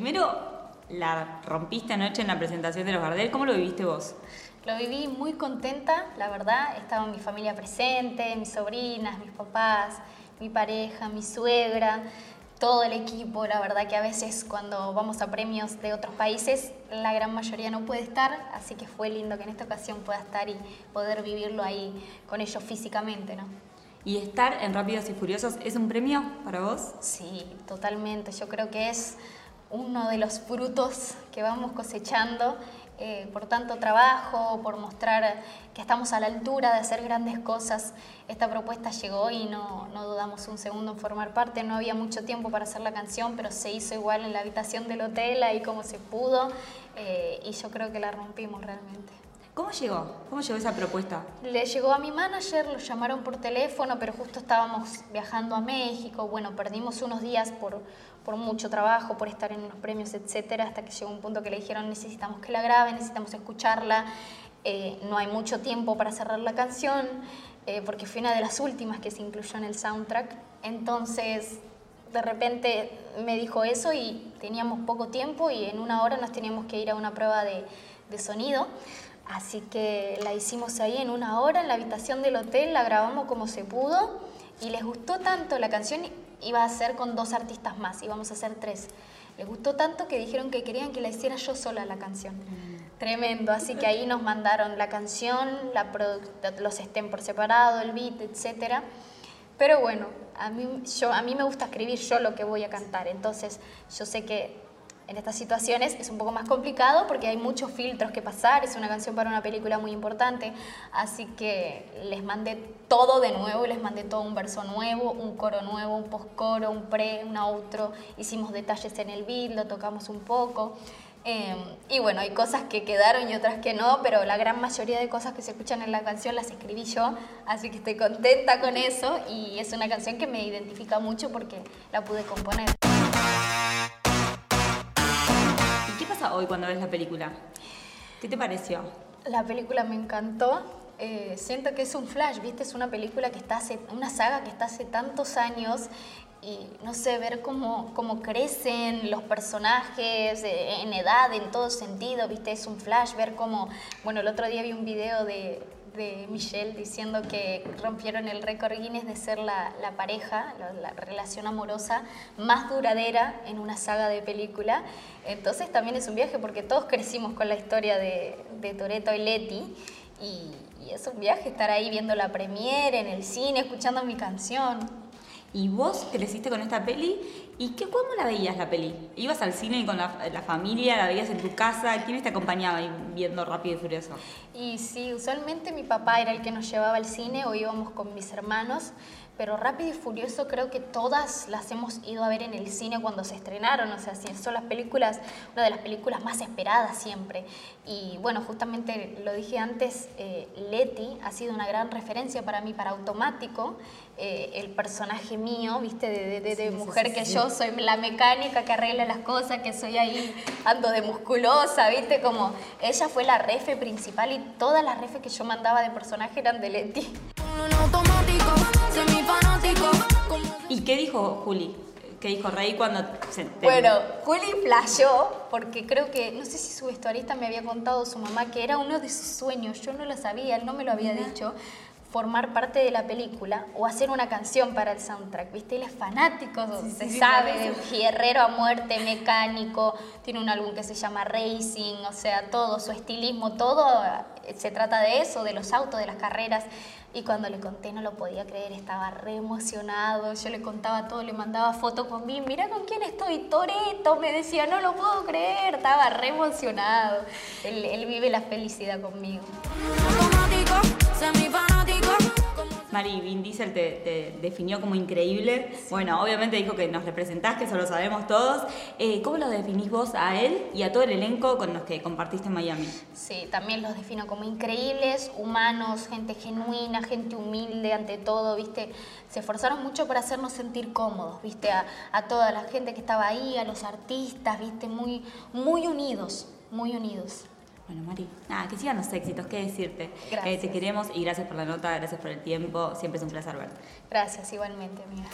primero, la rompiste anoche en la presentación de los Gardel. ¿Cómo lo viviste vos? Lo viví muy contenta, la verdad. Estaba mi familia presente, mis sobrinas, mis papás, mi pareja, mi suegra, todo el equipo. La verdad que a veces cuando vamos a premios de otros países, la gran mayoría no puede estar, así que fue lindo que en esta ocasión pueda estar y poder vivirlo ahí con ellos físicamente, ¿no? ¿Y estar en Rápidos y Furiosos es un premio para vos? Sí, totalmente. Yo creo que es uno de los frutos que vamos cosechando eh, por tanto trabajo, por mostrar que estamos a la altura de hacer grandes cosas. Esta propuesta llegó y no, no, dudamos un segundo en formar parte. No había mucho tiempo para hacer la canción, pero se hizo igual en la habitación del hotel, ahí como se pudo, eh, y yo creo que la rompimos realmente. ¿Cómo llegó? ¿Cómo llegó esa propuesta? Le llegó a mi manager, lo llamaron por teléfono, pero justo estábamos viajando a México. Bueno, perdimos unos días por, por mucho trabajo, por estar en unos premios, etcétera, hasta que llegó un punto que le dijeron necesitamos que la grabe, necesitamos escucharla. Eh, no hay mucho tiempo para cerrar la canción, eh, porque fue una de las últimas que se incluyó en el soundtrack. Entonces, de repente me dijo eso y teníamos poco tiempo y en una hora nos teníamos que ir a una prueba de, de sonido. Así que la hicimos ahí en una hora en la habitación del hotel, la grabamos como se pudo y les gustó tanto la canción, iba a ser con dos artistas más, íbamos a hacer tres. Les gustó tanto que dijeron que querían que la hiciera yo sola la canción. Mm. Tremendo, así que ahí nos mandaron la canción, la los estén por separado, el beat, etc. Pero bueno, a mí, yo, a mí me gusta escribir yo lo que voy a cantar, entonces yo sé que en estas situaciones es un poco más complicado porque hay muchos filtros que pasar, es una canción para una película muy importante, así que les mandé todo de nuevo, les mandé todo un verso nuevo, un coro nuevo, un postcoro, un pre, un outro, hicimos detalles en el beat, lo tocamos un poco. Em, y bueno, hay cosas que quedaron y otras que no, pero la gran mayoría de cosas que se escuchan en la canción las escribí yo, así que estoy contenta con eso y es una canción que me identifica mucho porque la pude componer. Hoy cuando ves la película? ¿Qué te pareció? La película me encantó. Eh, siento que es un flash, ¿viste? Es una película que está hace, una saga que está hace tantos años y no sé, ver cómo, cómo crecen los personajes eh, en edad, en todo sentido, ¿viste? Es un flash, ver cómo, bueno, el otro día vi un video de, de Michelle diciendo que rompieron el récord Guinness de ser la, la pareja, la, relación amorosa más duradera en una saga de película. Entonces también es un viaje porque todos crecimos con la historia de, de y Leti y, y es un viaje estar ahí viendo la premiere en el cine, escuchando mi canción. Y vos creciste con esta peli, ¿y qué, cómo la veías la peli? ¿Ibas al cine con la, familia, la veías en tu casa? ¿Quién te acompañaba viendo Rápido y Furioso? Y sí, usualmente mi papá era el que nos llevaba al cine o íbamos con mis hermanos, pero Rápido y Furioso creo que todas las hemos ido a ver en el cine cuando se estrenaron, o sea, son las películas, una de las películas más esperadas siempre. Y bueno, justamente lo dije antes, eh, Leti ha sido una gran referencia para mí, para Automático, eh, el personaje mío, viste, de, mujer que yo soy la mecánica que arregla las cosas, que soy ahí, ando de musculosa, viste, como ella fue la refe principal y todas las refes que yo mandaba de personaje eran de Leti. ¿Y qué dijo Juli? ¿Qué dijo Rey cuando se Bueno, Juli flasheó porque creo que, no sé si su vestuarista me había contado su mamá que era uno de sus sueños, yo no lo sabía, no me lo había dicho, formar parte de la película o hacer una canción para el soundtrack, ¿viste? Él es fanático, se sabe, guerrero a muerte, mecánico, tiene un álbum que se llama Racing, o sea, todo, su estilismo, todo eh, se trata de eso, de los autos, de las carreras. Y cuando le conté no lo podía creer, estaba re emocionado, yo le contaba todo, le mandaba fotos con mí, mira con quién estoy, Toreto, me decía, no lo puedo creer, estaba re emocionado. Él, él vive la felicidad conmigo. Mari, Vin Diesel te, definió como increíble. Bueno, obviamente dijo que nos representás, que eso lo sabemos todos. Eh, ¿Cómo lo definís vos a él y a todo el elenco con los que compartiste en Miami? Sí, también los defino como increíbles, humanos, gente genuina, gente humilde ante todo, ¿viste? Se esforzaron mucho para hacernos sentir cómodos, ¿viste? A, a toda la gente que estaba ahí, a los artistas, ¿viste? Muy, muy unidos, muy unidos. Bueno, Mari, nada, que sigan los éxitos, qué decirte. Gracias. Eh, te queremos y gracias por la nota, gracias por el tiempo. Siempre es un placer verte. Gracias, igualmente, amiga.